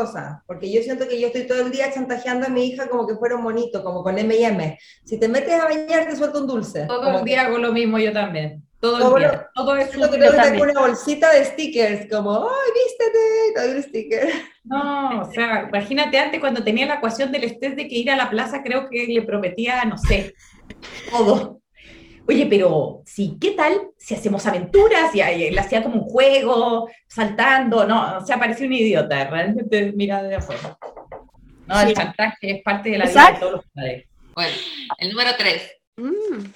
cosas, porque yo siento que yo estoy todo el día chantajeando a mi hija como que fuera un monito, como con M&M. Si te metes a bañar, te suelta un dulce. Todo el día hago lo mismo yo también. Todo el Todo día. lo- Todo es que yo tengo una bolsita de stickers, como, ¡ay, vístete! Te doy un sticker. No, o sea, imagínate antes cuando tenía la ecuación del estrés de que ir a la plaza, creo que le prometía, no sé, todo. Oye, pero sí, ¿qué tal si hacemos aventuras? Y él hacía como un juego, saltando, no, o sea, parecía un idiota, realmente mira de afuera. No, el chantaje es parte de la vida de todos los padres. Bueno, el número tres. Mm.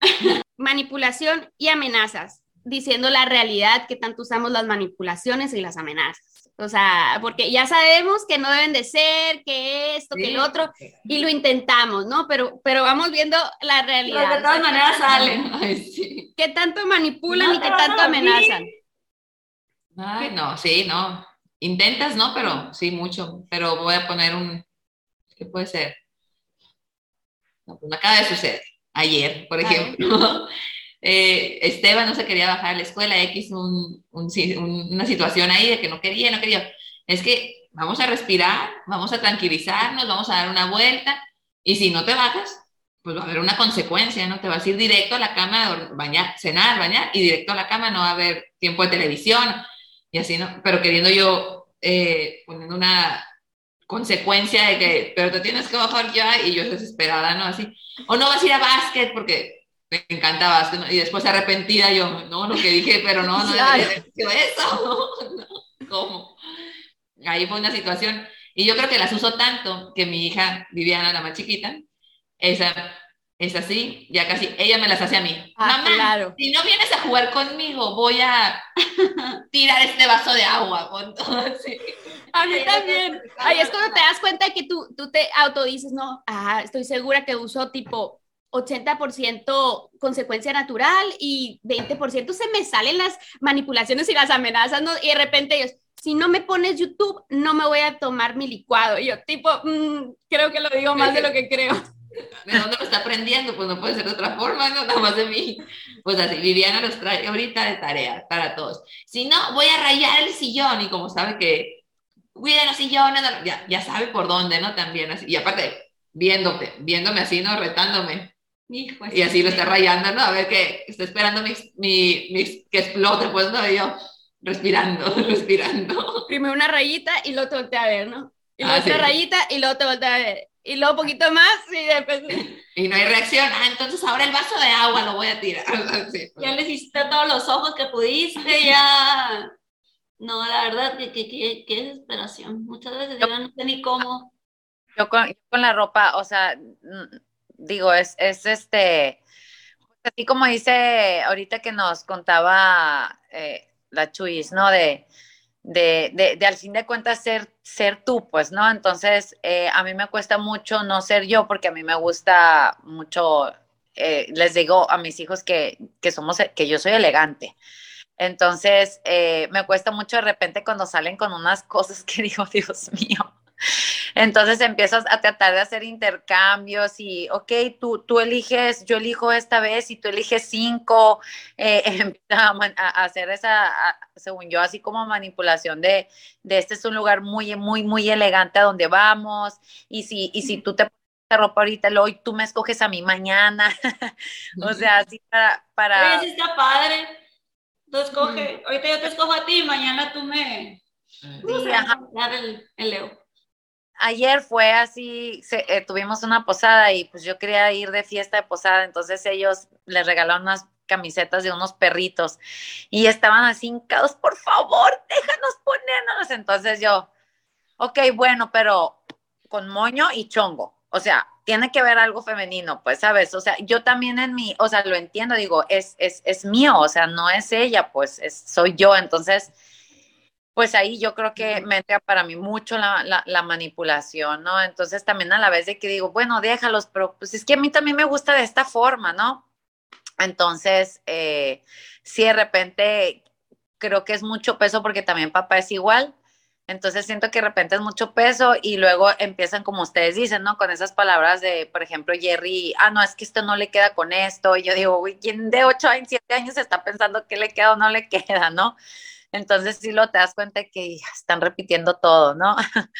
Manipulación y amenazas, diciendo la realidad que tanto usamos las manipulaciones y las amenazas. O sea, porque ya sabemos que no deben de ser, que esto, que el otro, y lo intentamos, ¿no? Pero, pero vamos viendo la Pero de realidad. todas maneras salen. Ay, sí. ¿Qué tanto manipulan No y qué tanto amenazan? Ay, no, sí, no. Intentas, ¿no? Pero sí, mucho. Pero voy a poner un. ¿Qué puede ser? No, pues me acaba de suceder. Ayer, por ver. eh, Esteban no se quería bajar a la escuela, X, una situación ahí de que no quería, no quería. Es que vamos a respirar, vamos a tranquilizarnos, vamos a dar una vuelta. Y si no te bajas, pues va a haber una consecuencia, ¿no? Te vas a ir directo a la cama, bañar, cenar, bañar, y directo a la cama, no va a haber tiempo de televisión, y así, ¿no? Pero queriendo yo, eh, poniendo una consecuencia de que, pero te tienes que bajar ya, y yo desesperada, ¿no? Así, o no vas a ir a básquet porque me encanta básquet, ¿no? y después arrepentida yo, no, lo que dije, pero no, no, Claro. eso, no, ¿cómo? Ahí fue una situación, y yo creo que las uso tanto que mi hija Viviana, la más chiquita, esa es así, ya casi, ella me las hace a mí. Ah, Mamá, claro. si no vienes a jugar conmigo, voy a tirar este vaso de agua con todo así. A mí también. Ahí es cuando te das cuenta que tú, tú te autodices, no, ah, estoy segura que uso tipo 80% consecuencia natural y 20% se me salen las manipulaciones y las amenazas, ¿no? Y de repente ellos, si no me pones YouTube, no me voy a tomar mi licuado. Y yo, tipo, mm, creo que lo digo más de lo que creo. ¿De dónde lo está aprendiendo? Pues no puede ser de otra forma, no nada más de mí. Pues así, Viviana los trae ahorita de tarea para todos. Si no, voy a rayar el sillón y como sabe que cuiden los sillones, ya, ya sabe por dónde, ¿no? También así. Y aparte, viéndote, viéndome así, ¿no? Retándome. Hijo, Y así lo está rayando, ¿no? A ver que está esperando mi, mi, mi- que explote, pues no, y yo respirando, respirando. Primero una rayita y luego te voltea a ver, ¿no? Y luego Ah, otra sí. rayita y luego te voltea a ver. Y luego un poquito más y después... Y no hay reacción. Ah, entonces ahora el vaso de agua lo voy a tirar. Pues. Ya le hiciste todos los ojos que pudiste, ya. No, la verdad, que, que, que, qué desesperación. Muchas veces yo no sé ni cómo. Yo con, yo con la ropa, o sea, digo, es, es este, así como dice ahorita que nos contaba eh, la Chuyis, ¿no? De, de, de, al fin de cuentas ser, ser tú, pues, ¿no? Entonces, eh, a mí me cuesta mucho no ser yo porque a mí me gusta mucho, eh, les digo a mis hijos que, que somos, que yo soy elegante. Entonces, me cuesta mucho de repente cuando salen con unas cosas que digo, Dios mío. Entonces empiezas a tratar de hacer intercambios y, ok, tú, tú eliges, yo elijo esta vez y tú eliges cinco, eh, empieza a, hacer esa, a- según yo, así como manipulación de, de este es un lugar muy, muy, muy elegante a donde vamos y si, y si tú te pones esta ropa ahorita, luego tú me escoges a mí mañana, o sea, así para, para... Oye, sí está padre. Tú escoge, ahorita yo te escojo a ti, mañana tú me. No sé, ajá. dar el, el Leo. Ayer fue así, se- eh, tuvimos una posada y pues yo quería ir de fiesta de posada, entonces ellos les regalaron unas camisetas de unos perritos y estaban así por favor, déjanos ponernos. Entonces yo, ok, bueno, pero con moño y chongo, o sea, tiene que ver algo femenino, pues, ¿sabes? O sea, yo también en mi, o sea, lo entiendo, digo, es, es, es mío, o sea, no es ella, pues, es, soy yo, entonces pues ahí yo creo que me entra para mí mucho la, la, la manipulación, ¿no? Entonces también a la vez de que digo, bueno, déjalos, pero pues es que a mí también me gusta de esta forma, ¿no? Entonces, eh, sí, de repente creo que es mucho peso porque también papá es igual. Entonces siento que de repente es mucho peso y luego empiezan, como ustedes dicen, ¿no? Con esas palabras de, por ejemplo, Jerry, ah, no, es que esto no le queda con esto. Y yo digo, uy, ¿quién de 8 años, 7 años está pensando qué le queda o no le queda, ¿no? Entonces sí lo te das cuenta que están repitiendo todo, ¿no?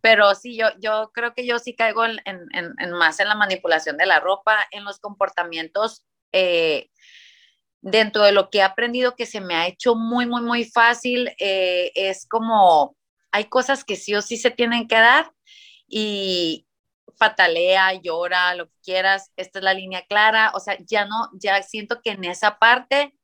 Pero sí, yo, yo creo que yo sí caigo en, en, más en la manipulación de la ropa, en los comportamientos. Eh, dentro de lo que he aprendido que se me ha hecho muy, muy, muy fácil, eh, es como hay cosas que sí o sí se tienen que dar y patalea, llora, lo que quieras, esta es la línea clara, o sea, ya no, ya siento que en esa parte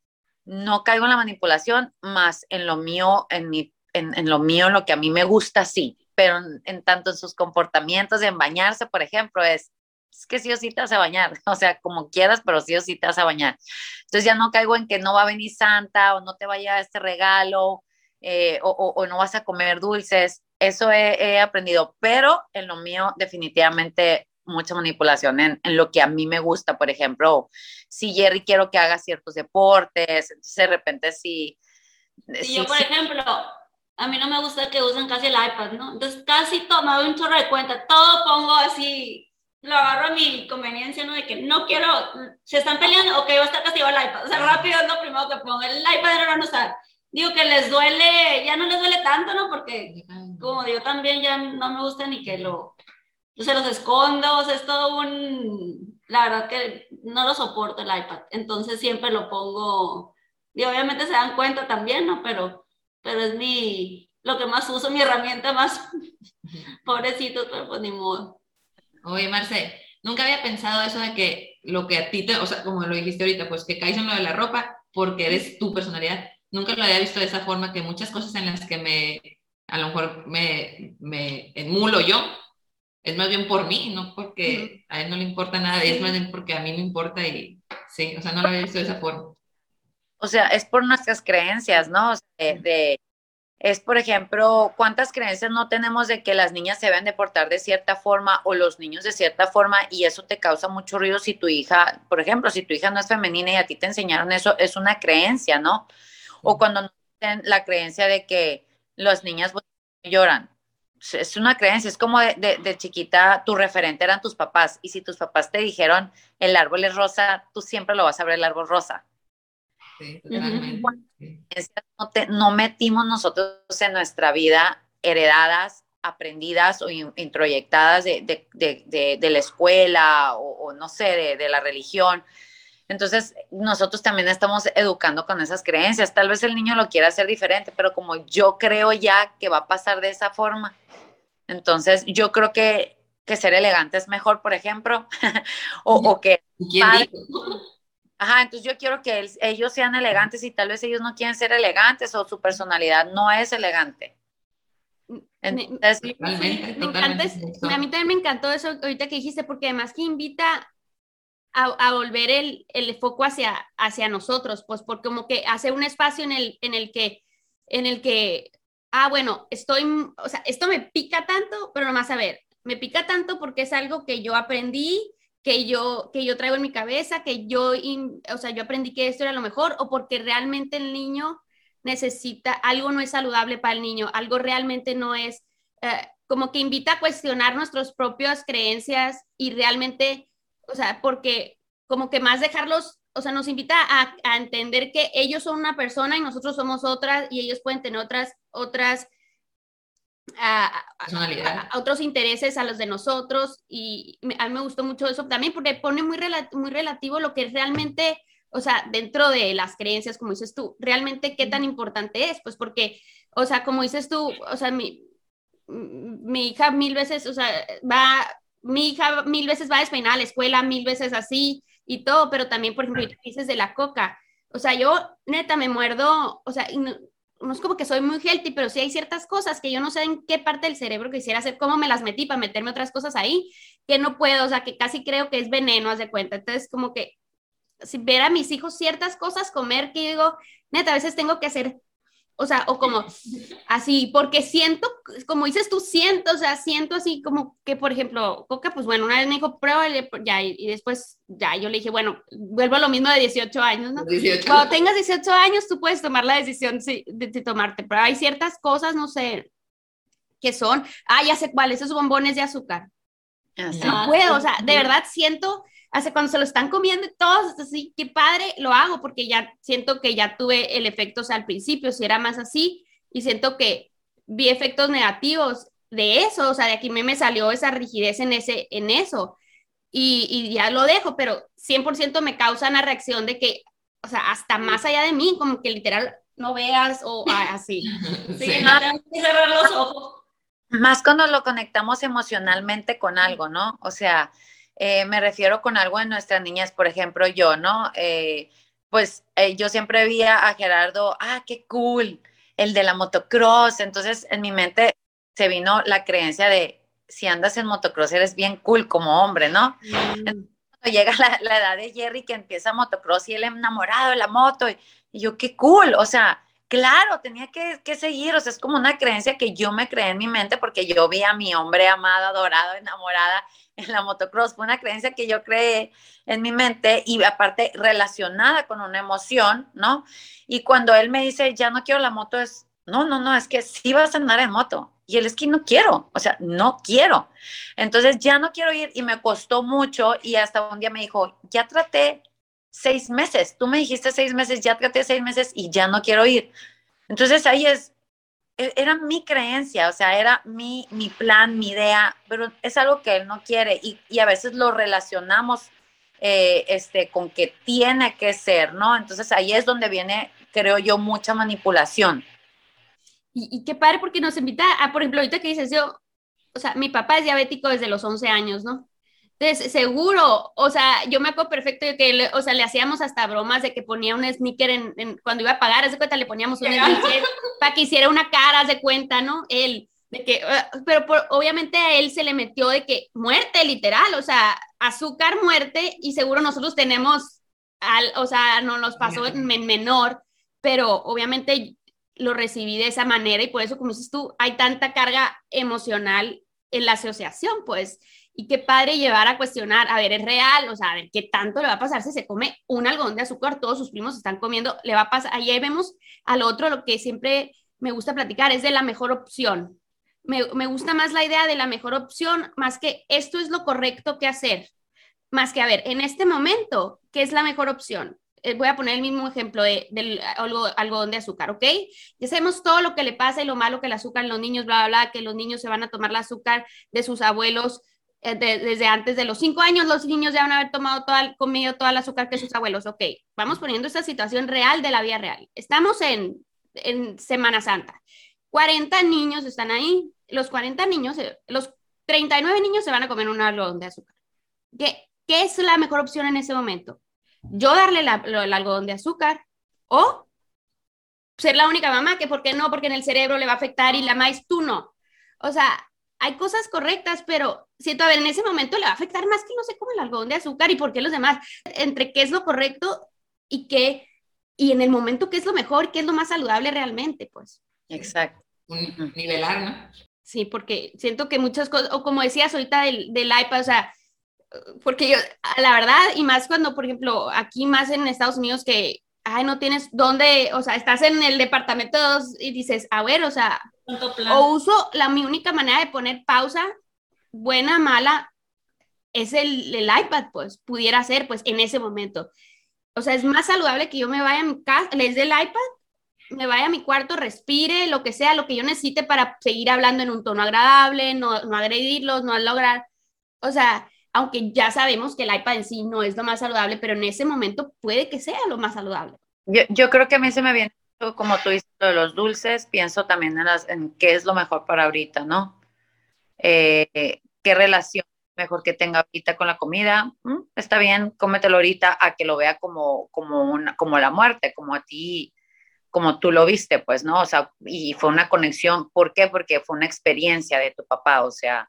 no caigo en la manipulación, más en lo mío, en, mi, en, lo mío, en lo que a mí me gusta, sí, pero en, tanto en sus comportamientos, en bañarse, por ejemplo, es, es que sí o sí te a bañar, o sea, como quieras, pero sí o sí te vas a bañar. Entonces ya no caigo en que no va a venir Santa o no te vaya este regalo eh, o, o, no vas a comer dulces. Eso he, aprendido, pero en lo mío definitivamente mucha manipulación en, en, lo que a mí me gusta. Por ejemplo, si Jerry quiero que haga ciertos deportes, entonces de repente si... Sí, yo, por ejemplo, a mí no me gusta que usen casi el iPad, ¿no? Entonces casi todo, me doy un chorro de cuenta, todo pongo así lo agarro a mi conveniencia, ¿no? De que no quiero, se están peleando, ok, va a estar castigado el iPad. O sea, rápido es lo primero que pongo. El iPad no lo van a usar. Digo que les duele, ya no les duele tanto, ¿no? Porque como digo, también ya no me gusta ni que lo, yo se los escondo, es todo un, la verdad que no lo soporto el iPad. Entonces siempre lo pongo, y obviamente se dan cuenta también, ¿no? Pero, pero es mi, lo que más uso, mi herramienta más, pobrecitos, pero pues ni modo. Oye, Marce, nunca había pensado eso de que lo que a ti te, o sea, como lo dijiste ahorita, pues que caes en lo de la ropa porque eres tu personalidad. Nunca lo había visto de esa forma, que muchas cosas en las que me, a lo mejor me, me emulo yo, es más bien por mí, no porque a él no le importa nada, es más bien porque a mí me importa y sí, o sea, no lo había visto de esa forma. O sea, es por nuestras creencias, ¿no? O sea, de, es, por ejemplo, cuántas creencias no tenemos de que las niñas se deben de portar de cierta forma o los niños de cierta forma y eso te causa mucho ruido si tu hija, por ejemplo, si tu hija no es femenina y a ti te enseñaron eso, es una creencia, ¿no? O cuando no tienen la creencia de que las niñas lloran. Es una creencia, es como de, de, chiquita, tu referente eran tus papás y si tus papás te dijeron el árbol es rosa, tú siempre lo vas a ver el árbol rosa. Sí, totalmente no, metimos nosotros en nuestra vida heredadas, aprendidas o introyectadas de, la escuela o, no sé, de, la religión. Entonces, nosotros también estamos educando con esas creencias. Tal vez el niño lo quiera hacer diferente, pero como yo creo ya que va a pasar de esa forma, entonces yo creo que, ser elegante es mejor, por ejemplo, o, o, que... Ajá, entonces yo quiero que ellos sean elegantes y tal vez ellos no quieren ser elegantes o su personalidad no es elegante. Entonces, a mí también me encantó eso ahorita que dijiste, porque además que invita a, volver el, el, foco hacia, hacia nosotros, pues porque como que hace un espacio en el, en el que, en el que, ah, bueno, estoy, o sea, esto me pica tanto, pero nomás a ver, me pica tanto porque es algo que yo aprendí, que yo, que yo traigo en mi cabeza, que yo, o sea, yo aprendí que esto era lo mejor, o porque realmente el niño necesita, algo no es saludable para el niño, algo realmente no es, eh, como que invita a cuestionar nuestras propias creencias y realmente, o sea, porque como que más dejarlos, o sea, nos invita a, a entender que ellos son una persona y nosotros somos otras y ellos pueden tener otras, otras a, otros intereses, a los de nosotros, y a mí me gustó mucho eso también porque pone muy, muy relativo lo que realmente, o sea, dentro de las creencias, como dices tú, realmente qué tan importante es, pues porque, o sea, como dices tú, o sea, mi, mi hija mil veces, o sea, va, mi hija mil veces va a despeinar a la escuela, mil veces así y todo, pero también, por ejemplo, dices de la coca, o sea, yo neta me muerdo, o sea, no es como que soy muy healthy, pero sí hay ciertas cosas que yo no sé en qué parte del cerebro quisiera hacer, cómo me las metí para meterme otras cosas ahí, que no puedo, o sea, que casi creo que es veneno, haz de cuenta. Entonces, como que si ver a mis hijos ciertas cosas comer, que digo, neta, a veces tengo que hacer o sea, o como así, porque siento, como dices tú, siento, o sea, siento así como que, por ejemplo, Coca, pues bueno, una vez me dijo, prueba, ya, y, después, ya, yo le dije, bueno, vuelvo a lo mismo de 18 años, ¿no? Cuando tengas 18 años, tú puedes tomar la decisión de, de, tomarte, pero hay ciertas cosas, no sé, que son, ah, ya sé cuáles, esos bombones de azúcar. No puedo, o sea, de verdad siento hace cuando se lo están comiendo y todos así, qué padre, lo hago porque ya siento que ya tuve el efecto, o sea, al principio si era más así y siento que vi efectos negativos de eso, o sea, de aquí me, me salió esa rigidez en, ese, en eso y, y ya lo dejo, pero 100% me causa una reacción de que, o sea, hasta más allá de mí, como que literal no veas o así. Sí, no tengo que cerrar los ojos. Más cuando lo conectamos emocionalmente con algo, ¿no? O sea, eh, me refiero con algo de nuestras niñas, por ejemplo, yo, ¿no? Eh, pues eh, yo siempre veía a Gerardo, ah, qué cool, el de la motocross. Entonces en mi mente se vino la creencia de, si andas en motocross eres bien cool como hombre, ¿no? Mm. Cuando llega la, la edad de Jerry que empieza motocross y él enamorado de la moto, y, y yo, qué cool, o sea, claro, tenía que, seguir, o sea, es como una creencia que yo me creé en mi mente porque yo vi a mi hombre amado, adorado, enamorada en la motocross, fue una creencia que yo creé en mi mente y aparte relacionada con una emoción, ¿no? Y cuando él me dice, ya no quiero la moto, es, no, no, no, es que sí vas a andar en moto. Y él es que no quiero, o sea, no quiero. Entonces ya no quiero ir y me costó mucho y hasta un día me dijo, ya traté seis meses, tú me dijiste seis meses, ya traté seis meses y ya no quiero ir. Entonces ahí es, e- era mi creencia, o sea, era mi, mi plan, mi idea, pero es algo que él no quiere y, y a veces lo relacionamos eh, este, con que tiene que ser, ¿no? Entonces ahí es donde viene, creo yo, mucha manipulación. Y, y qué padre porque nos invita a, por ejemplo, ahorita que dices yo, o sea, mi papá es diabético desde los 11 años, ¿no? Entonces, seguro, o sea, yo me acuerdo perfecto de que, le, o sea, le hacíamos hasta bromas de que ponía un sneaker en, en- cuando iba a pagar, haz de cuenta, le poníamos un sneaker para que hiciera una cara, haz de cuenta, ¿no? Él, de que, uh, pero por- obviamente a él se le metió de que muerte, literal, o sea, azúcar, muerte, y seguro nosotros tenemos, al, o sea, no nos pasó en men- menor, pero obviamente lo recibí de esa manera y por eso, como dices tú, hay tanta carga emocional en la asociación, pues, y qué padre llevar a cuestionar, a ver, es real, o sea, a ver, qué tanto le va a pasar si se come un algodón de azúcar, todos sus primos están comiendo, le va a pasar, ahí vemos al otro, lo que siempre me gusta platicar es de la mejor opción. Me, me gusta más la idea de la mejor opción, más que esto es lo correcto que hacer, más que, a ver, en este momento, ¿qué es la mejor opción? Eh, voy a poner el mismo ejemplo de, del algo- algodón de azúcar, ¿ok? Ya sabemos todo lo que le pasa y lo malo que el azúcar en los niños, bla, bla, bla, que los niños se van a tomar el azúcar de sus abuelos de- desde antes de los cinco años, los niños ya van a haber tomado toda, comido toda el azúcar que sus abuelos, ok. Vamos poniendo esta situación real de la vida real. Estamos en, en Semana Santa. 40 niños están ahí. Los 40 niños, eh, los 39 niños se van a comer un algodón de azúcar. ¿Qué, qué es la mejor opción en ese momento? Yo darle la- el algodón de azúcar o ser la única mamá que, ¿por qué no? Porque en el cerebro le va a afectar y la maíz tú no. O sea, hay cosas correctas, pero siento, a ver, en ese momento le va a afectar más que no sé cómo el algodón de azúcar y por qué los demás, entre qué es lo correcto y qué, y en el momento qué es lo mejor, qué es lo más saludable realmente, pues. Exacto. Nivelar, ¿no? Sí, porque siento que muchas cosas, o como decías ahorita del, del iPad, o sea, porque yo, la verdad, y más cuando, por ejemplo, aquí más en Estados Unidos que, ay, no tienes dónde, o sea, estás en el departamento dos y dices, a ver, o sea. O uso la mi única manera de poner pausa, buena, mala, es el, el iPad, pues, pudiera ser, pues, en ese momento. O sea, es más saludable que yo me vaya a mi casa, les dé el iPad, me vaya a mi cuarto, respire, lo que sea, lo que yo necesite para seguir hablando en un tono agradable, no, no agredirlos, no lograr, o sea, aunque ya sabemos que el iPad en sí no es lo más saludable, pero en ese momento puede que sea lo más saludable. Yo, yo creo que a mí se me viene, como tú dices, lo de los dulces, pienso también en, en qué es lo mejor para ahorita, ¿no? Eh, ¿Qué relación mejor que tenga ahorita con la comida? ¿Mm? Está bien, cómetelo ahorita a que lo vea como, como, una, como la muerte, como a ti, como tú lo viste, pues, ¿no? O sea, y fue una conexión. ¿Por qué? Porque fue una experiencia de tu papá, o sea.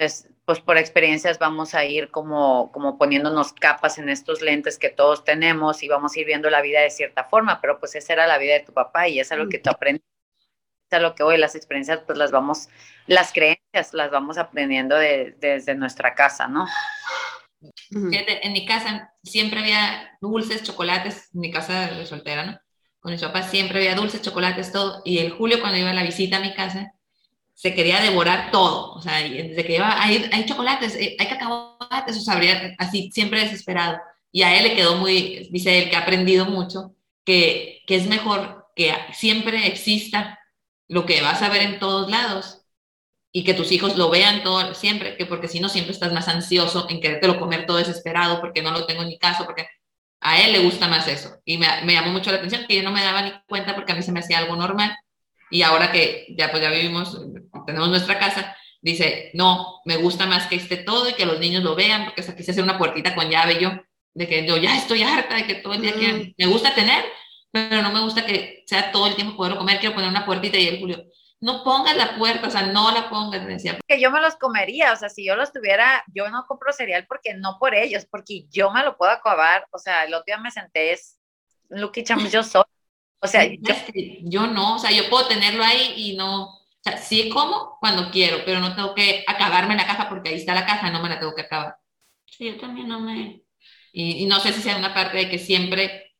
Entonces, pues por experiencias vamos a ir como, como poniéndonos capas en estos lentes que todos tenemos y vamos a ir viendo la vida de cierta forma, pero pues esa era la vida de tu papá y es algo que tú aprendes. Es a lo que hoy las experiencias pues las vamos, las creencias las vamos aprendiendo de- desde nuestra casa, ¿no? En mi casa siempre había dulces, chocolates, en mi casa de soltera, ¿no? Con mis papás siempre había dulces, chocolates, todo. Y el Julio, cuando iba a la visita a mi casa, se quería devorar todo, o sea, desde que hay, hay chocolates, eh, hay cacahuates, o sea, habría- así siempre desesperado. Y a él le quedó muy, dice él que ha aprendido mucho, que, que es mejor que siempre exista lo que vas a ver en todos lados y que tus hijos lo vean todo siempre, que porque si no siempre estás más ansioso en querértelo comer todo desesperado porque no lo tengo en mi caso, porque a él le gusta más eso. Y me, me llamó mucho la atención que yo no me daba ni cuenta porque a mí se me hacía algo normal. Y ahora que ya pues ya vivimos, tenemos nuestra casa, dice, no, me gusta más que esté todo y que los niños lo vean, porque hasta quise hacer una puertita con llave yo, de que yo ya estoy harta de que todo el día quieran- me gusta tener, pero no me gusta que sea todo el tiempo poderlo comer, quiero poner una puertita y el Julio, no pongas la puerta, o sea, no la pongas, me decía, que yo me los comería, o sea, si yo los tuviera, yo no compro cereal porque no por ellos, porque yo me lo puedo acabar, o sea, el otro día me senté, es, Lucky Chams, yo soy, o sea, yo, yo no, o sea, yo puedo tenerlo ahí y no, o sea, sí como cuando quiero, pero no tengo que acabarme la caja porque ahí está la caja, no me la tengo que acabar. Sí, yo también no me... Y, y no sé si sea una parte de que siempre,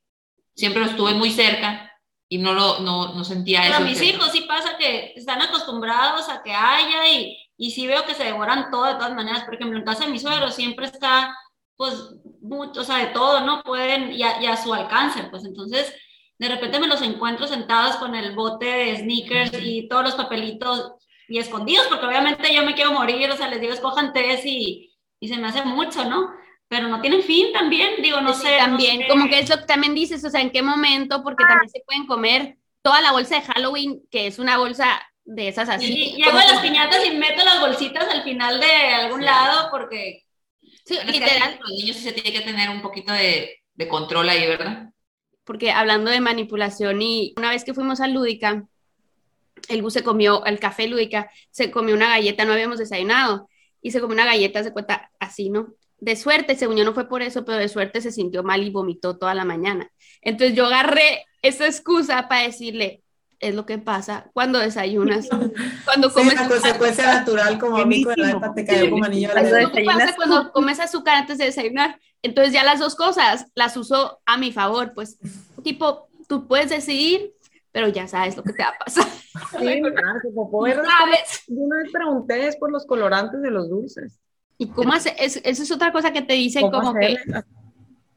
siempre lo estuve muy cerca y no lo, no, no sentía Pero eso. a mis hijos sí pasa que están acostumbrados a que haya y, y sí veo que se devoran todo de todas maneras. Por ejemplo, en casa de mi suegro siempre está, pues, mucho, o sea, de todo, ¿no? Pueden, y a, y a su alcance, pues entonces, de repente me los encuentro sentados con el bote de sneakers y todos los papelitos y escondidos, porque obviamente yo me quiero morir, o sea, les digo, escojan tres y, y se me hace mucho, ¿no? Pero no tienen fin también, digo, no Sí, sé. no también, sé. como que es lo que también dices, o sea, en qué momento, porque también se pueden comer toda la bolsa de Halloween, que es una bolsa de esas así. Y, y hago las piñatas y meto las bolsitas al final de algún Sí. lado porque Sí, literal, Los niños sí se tiene que tener un poquito de, de control ahí, ¿verdad? Porque hablando de manipulación y una vez que fuimos a Lúdica, el bus se comió, el café Lúdica, se comió una galleta, no habíamos desayunado, y se comió una galleta, se cuenta así, ¿no? De suerte, según yo no fue por eso, pero de suerte se sintió mal y vomitó toda la mañana. Entonces yo agarré esa excusa para decirle, es lo que pasa cuando desayunas, cuando Sí, comes la consecuencia natural, como a mí con iPad te cayó como anillo al dedo. ¿Qué pasa cuando comes azúcar antes de desayunar? Entonces ya las dos cosas las uso a mi favor, pues tipo, tú puedes decidir, pero ya sabes lo que te va a pasar. Sí, claro, que popó era- ¿Sabes? Yo una vez pregunté es por los colorantes de los dulces. ¿Y cómo hace? Es, eso es otra cosa que te dicen ¿Cómo como que, hacerle?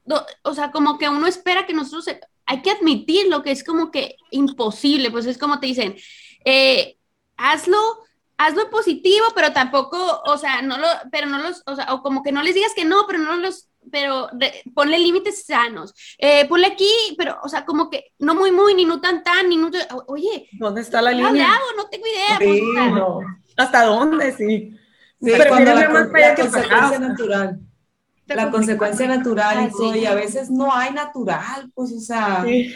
no, o sea, como que uno espera que nosotros, hay que admitir lo que es como que imposible, pues es como te dicen, eh, hazlo, hazlo en positivo, pero tampoco, o sea, no lo, pero no los, o sea, o como que no les digas que no, pero no los, pero ponle límites sanos, eh, ponle aquí, pero, o sea, como que no muy, muy, ni no tan, tan, ni no, oye, ¿Dónde está la ¿qué le línea? hago? No tengo idea. Sí, pues, no. ¿Hasta dónde? Sí. Sí, Pero cuando la, más allá la que consecuencia natural. La consecuencia natural Ah, y todo, sí. y a veces no hay natural, pues, o sea, Sí.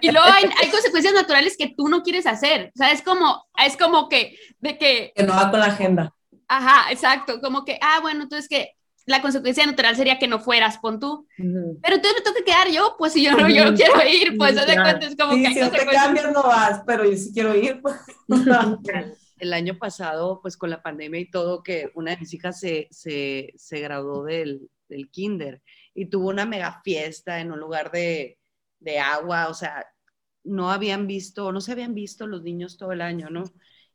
Y luego hay, hay consecuencias naturales que tú no quieres hacer. O sea, es como, es como que, de que, que no va con la agenda. ajá, exacto, como que, ah, bueno, entonces que la consecuencia natural sería que no fueras, pon tú. Ujú. Pero entonces me tengo que quedar yo, pues si yo no, yo no quiero ir, pues Sí, claro. cuenta, es como Sí, que si no te cambias no vas, pero yo sí quiero ir. pues. El año pasado, pues con la pandemia y todo, que una de mis hijas se, se, se graduó del, del kinder y tuvo una mega fiesta en un lugar de, de agua, o sea, no habían visto, no se habían visto los niños todo el año, ¿no?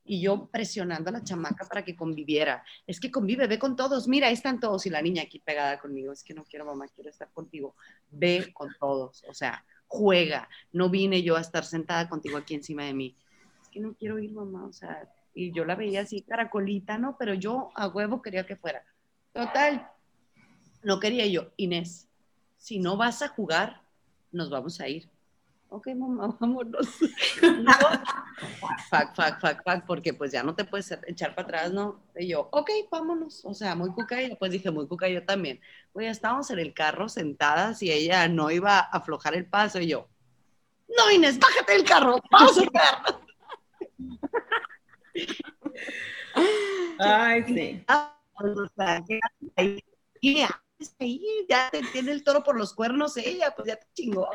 Y yo presionando a la chamaca para que conviviera. Es que convive, ve con todos, mira, ahí están todos. Y la niña aquí pegada conmigo, es que no quiero, mamá, quiero estar contigo. Ve con todos, o sea, juega. No vine yo a estar sentada contigo aquí encima de mí. Es que no quiero ir, mamá, o sea, y yo la veía así caracolita, ¿no? Pero yo a huevo quería que fuera. Total, no quería yo, Inés, si no vas a jugar, nos vamos a ir. Ok, mamá, vámonos. No, fuck, fuck, fuck, fuck, porque pues ya no te puedes echar para atrás, ¿no? Y yo, ok, vámonos. O sea, muy cuca y después dije, muy cuca yo también. Ya estábamos en el carro sentadas y ella no iba a aflojar el paso y yo, no, Inés, bájate del carro, vamos a jugar. Ay, sí. Ya te tiene el toro por los cuernos ella, pues ya te chingó.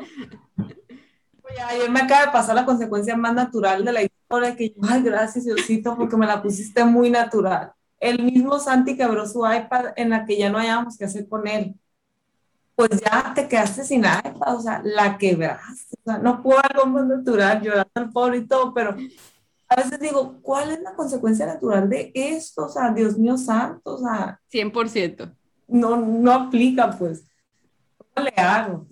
Oye, ayer me acaba de pasar la consecuencia más natural de la historia, que ay, gracias Diosito, porque me la pusiste muy natural. El mismo Santi quebró su iPad en la que ya no hayábamos que hacer con él. Pues ya te quedaste sin iPad, o sea, la quebraste. O sea, no puedo algo más natural, llorando al pobre y todo, pero a veces digo, ¿cuál es la consecuencia natural de esto? O sea, Dios mío santo, o sea, 100%. no, no aplica, pues. ¿Cómo le hago?